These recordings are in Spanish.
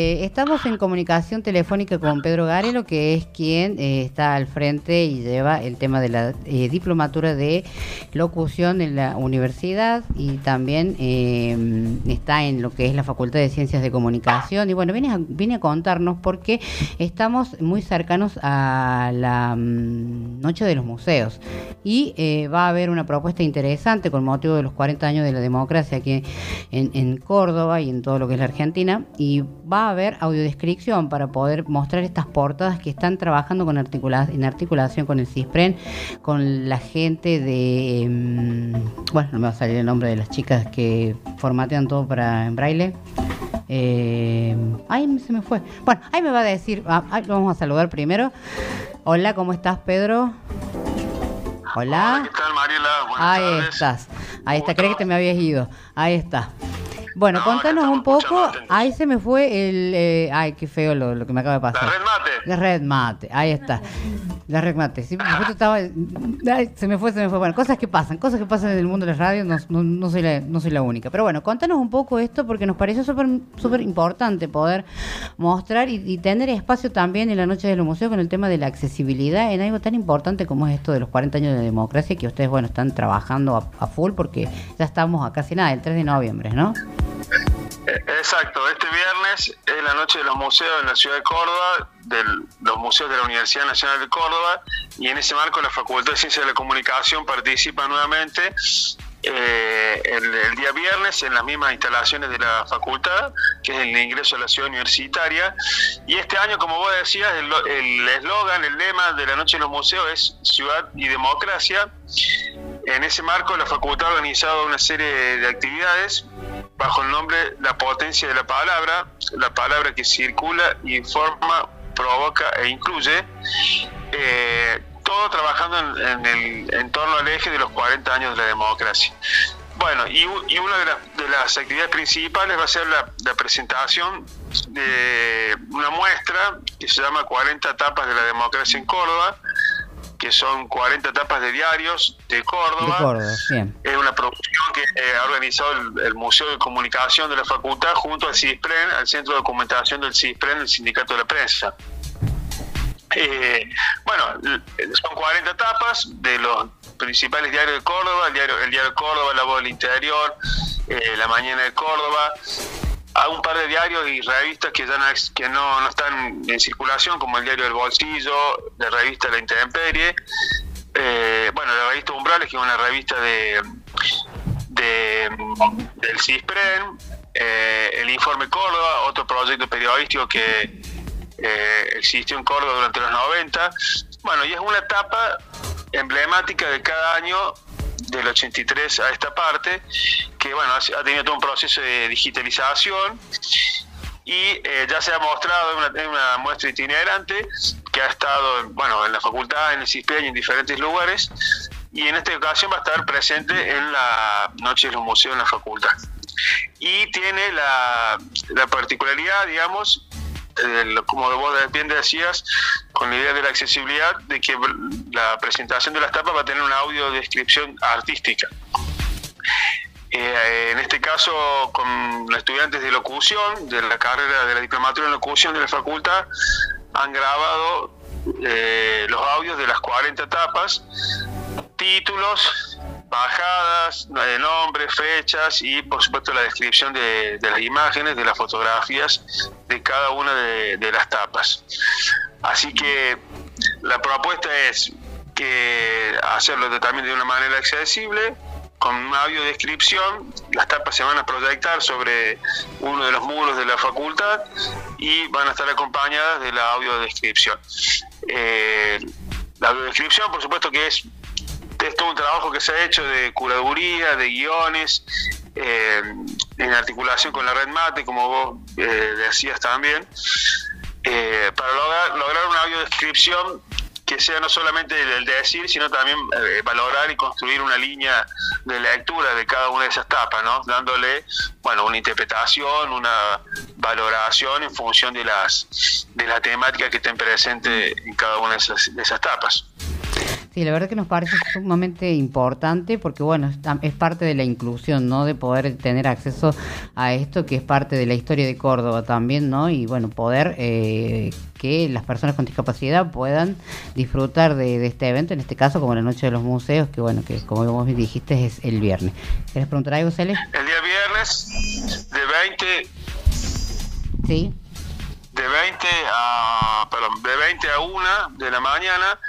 Eh, estamos en comunicación telefónica con Pedro Garelo, que es quien eh, está al frente y lleva el tema de la eh, diplomatura de locución en la universidad y también está en lo que es la Facultad de Ciencias de Comunicación. Y bueno, viene a, contarnos porque estamos muy cercanos a la mm, Noche de los Museos y va a haber una propuesta interesante con motivo de los 40 años de la democracia aquí en, Córdoba y en todo lo que es la Argentina y va a haber audiodescripción para poder mostrar estas portadas que están trabajando con articula en articulación con el CISPREN, con la gente de... Em, bueno, no me va a salir el nombre de las chicas que formatean todo para en braille. Eh, ay, se me fue. Bueno, ahí me va a decir, ah, lo vamos a saludar primero. Hola, ¿cómo estás, Pedro? Hola. ¿qué tal, Mariela? ahí estás. Ahí está, creí que te me habías ido. Ahí está. Bueno, contanos un poco. Ahí se me fue el. Eh, ay, qué feo lo, que me acaba de pasar. La red mate. La red mate, ahí está. La red mate. Sí, estaba. se me fue, se me fue. Bueno, cosas que pasan, cosas que pasan en el mundo de las radios, no, no, soy, la, no soy la única. Pero bueno, contanos un poco esto porque nos pareció súper súper importante poder mostrar y, tener espacio también en la noche de los museos con el tema de la accesibilidad en algo tan importante como es esto de los 40 años de democracia que ustedes, bueno, están trabajando a, a full porque ya estamos a casi nada, el 3 de noviembre, ¿no? Exacto, este viernes es la noche de los museos en la ciudad de Córdoba, de los museos de la Universidad Nacional de Córdoba, y en ese marco la Facultad de Ciencias de la Comunicación participa nuevamente eh, el, día viernes en las mismas instalaciones de la facultad, que es el ingreso a la ciudad universitaria. Y este año, como vos decías, el eslogan, el, el lema de la Noche de los Museos es Ciudad y Democracia. En ese marco, la facultad ha organizado una serie de actividades bajo el nombre La potencia de la palabra, la palabra que circula, informa, provoca e incluye, eh, todo trabajando en, el, en torno al eje de los 40 años de la democracia. Bueno, y, una de, las actividades principales va a ser la, la, presentación de una muestra que se llama 40 etapas de la democracia en Córdoba, que son 40 etapas de diarios de Córdoba. Es una producción que eh, ha organizado el, Museo de Comunicación de la Facultad junto al CISPREN, al Centro de Documentación del CISPREN, el Sindicato de la Prensa. Eh, bueno, son 40 etapas de los principales diarios de Córdoba, el diario, el diario de Córdoba, La Voz del Interior, eh, La Mañana de Córdoba, a un par de diarios y revistas que ya no, que no, están en circulación, como el diario del Bolsillo, la revista La Intemperie, eh, bueno, la revista Umbrales, que es una revista de, del CISPREN, eh, el Informe Córdoba, otro proyecto periodístico que eh, existió en Córdoba durante los 90. Bueno, y es una etapa emblemática de cada año del 83 a esta parte, que bueno, ha tenido todo un proceso de digitalización y eh, ya se ha mostrado en una, muestra itinerante que ha estado bueno, en la facultad, en el CISPE y en diferentes lugares, y en esta ocasión va a estar presente en la Noche de los Museos en la facultad. Y tiene la, la particularidad, digamos, como vos bien decías, con la idea de la accesibilidad, de que la presentación de las tapas va a tener una audio descripción artística. Eh, en este caso, con los estudiantes de locución, de la carrera de la diplomatura en locución de la facultad, han grabado eh, los audios de las 40 etapas, títulos, bajadas, nombres, fechas y por supuesto la descripción de, las imágenes, de las fotografías de cada una de, las tapas. Así que la propuesta es que hacerlo también de una manera accesible, con una audiodescripción, las tapas se van a proyectar sobre uno de los muros de la facultad y van a estar acompañadas de la audiodescripción. Eh, la audiodescripción, por supuesto que es es todo un trabajo que se ha hecho de curaduría, de guiones, eh, en articulación con la red MATE, como vos eh, decías también, eh, para lograr, lograr una audiodescripción que sea no solamente el decir, sino también valorar y construir una línea de lectura de cada una de esas tapas, ¿no? dándole bueno, una interpretación, una valoración en función de las de la temática que estén presente en cada una de esas, de esas tapas. Sí, la verdad que nos parece sumamente importante porque, bueno, es parte de la inclusión, ¿no? De poder tener acceso a esto que es parte de la historia de Córdoba también, ¿no? Y, bueno, poder eh, que las personas con discapacidad puedan disfrutar de, este evento, en este caso como la Noche de los Museos, que, bueno, que como vos dijiste es el viernes. ¿Quieres preguntar algo, Cele? El día viernes de 20... Sí de 20 a perdón, de 20 a 1 de la mañana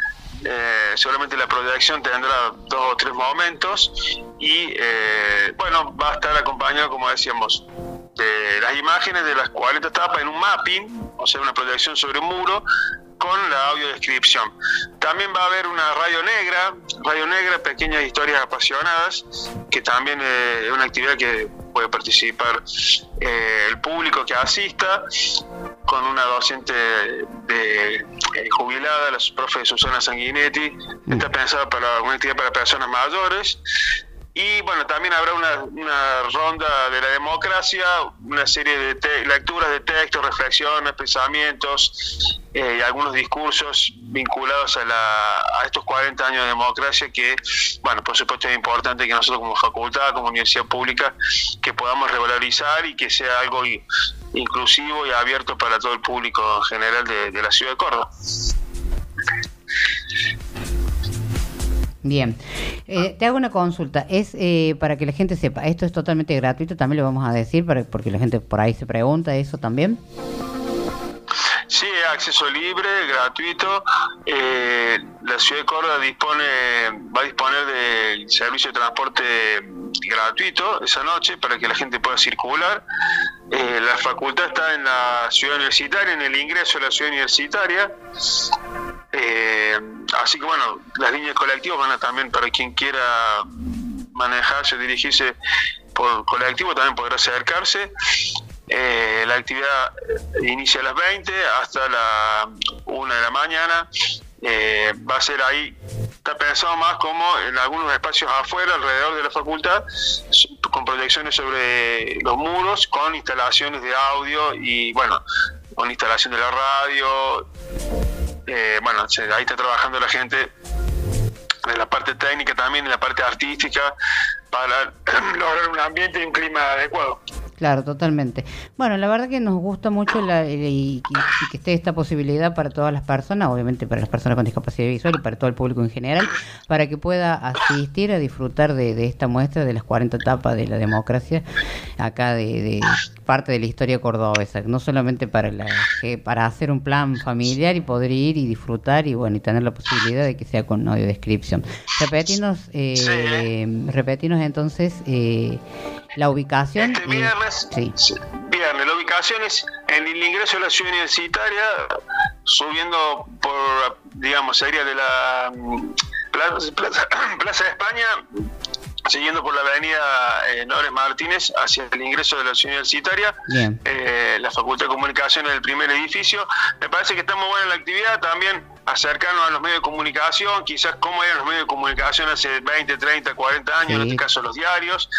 eh, seguramente la proyección tendrá dos o tres momentos y eh, bueno, va a estar acompañado, como decíamos, de las imágenes de las 40 etapas en un mapping, o sea, una proyección sobre un muro con la audiodescripción. También va a haber una radio negra, radio negra, pequeñas historias apasionadas, que también eh, es una actividad que puede participar el público que asista con una docente de, eh, jubilada, la profe Susana Sanguinetti. Mm. Está pensada para una actividad para personas mayores. Y bueno, también habrá una, una ronda de la democracia, una serie de lecturas de textos, reflexiones, pensamientos eh, y algunos discursos vinculados a, la, a estos 40 años de democracia que, bueno, por supuesto es importante que nosotros como facultad, como universidad pública, que podamos revalorizar y que sea algo inclusivo y abierto para todo el público en general de, de la ciudad de Córdoba. Bien, eh, te hago una consulta. Es eh, para que la gente sepa, esto es totalmente gratuito, también lo vamos a decir, para, porque la gente por ahí se pregunta eso también. Sí, acceso libre, gratuito. Eh, la ciudad de Córdoba dispone, va a disponer del servicio de transporte gratuito esa noche para que la gente pueda circular. La facultad está en la ciudad universitaria, en el ingreso a la ciudad universitaria. Eh, así que bueno, las líneas colectivas van a también para quien quiera manejarse, dirigirse por colectivo, también podrá acercarse. Eh, la actividad inicia a las 20 hasta la 1 de la mañana. Eh, va a ser ahí, está pensado más como en algunos espacios afuera, alrededor de la facultad, con proyecciones sobre los muros, con instalaciones de audio y bueno, con instalación de la radio, eh, bueno, ahí está trabajando la gente en la parte técnica también, en la parte artística, para lograr un ambiente y un clima adecuado. Claro, totalmente. Bueno, la verdad que nos gusta mucho y, que esté esta posibilidad para todas las personas, obviamente para las personas con discapacidad visual y para todo el público en general, para que pueda asistir a disfrutar de, esta muestra de las 40 etapas de la democracia acá de, parte de la historia cordobesa, no solamente para la, para hacer un plan familiar y poder ir y disfrutar y bueno y tener la posibilidad de que sea con audio descripción. Repetinos, eh, repetinos entonces eh, la ubicación. Este viernes, sí. viernes, la ubicación es en el ingreso a la ciudad universitaria, subiendo por, digamos, sería de la mm, Plaza, de España, siguiendo por la avenida eh, Nores Martínez hacia el ingreso de la ciudad universitaria, eh, la Facultad de Comunicación en el primer edificio. Me parece que está muy buena la actividad, también acercarnos a los medios de comunicación, quizás cómo eran los medios de comunicación hace 20, 30, 40 años, en este caso los diarios,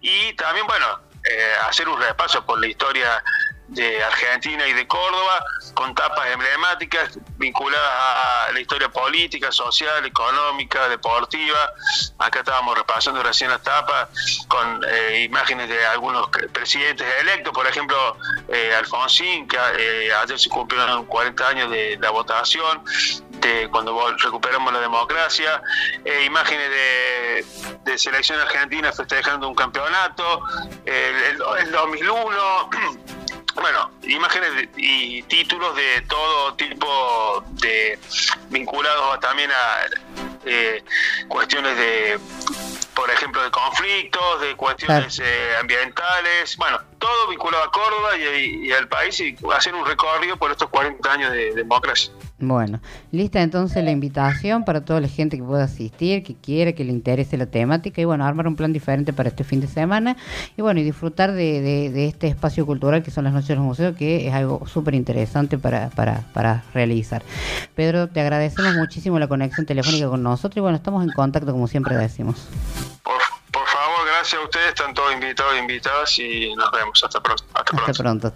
y también, bueno, eh, hacer un repaso por la historia de Argentina y de Córdoba, con tapas emblemáticas vinculadas a la historia política, social, económica, deportiva. Acá estábamos repasando recién las tapas con eh, imágenes de algunos presidentes electos, por ejemplo, eh, Alfonsín, que eh, ayer se cumplieron 40 años de la votación, de cuando recuperamos la democracia, eh, imágenes de, de, selección argentina festejando un campeonato, el, el 2001 bueno, imágenes y títulos de todo tipo de vinculados también a eh, cuestiones de, por ejemplo, de conflictos, de cuestiones eh, ambientales, bueno, todo vinculado a Córdoba y, y, al país y hacer un recorrido por estos 40 años de democracia. Bueno, lista entonces la invitación para toda la gente que pueda asistir, que quiera, que le interese la temática y bueno, armar un plan diferente para este fin de semana y bueno, y disfrutar de, este espacio cultural que son las noches de los museos, que es algo súper interesante para, para, para realizar. Pedro, te agradecemos muchísimo la conexión telefónica con nosotros y bueno, estamos en contacto como siempre decimos. Por, favor, gracias a ustedes, están todos invitados e invitadas y nos vemos. Hasta, pronto. Hasta pronto.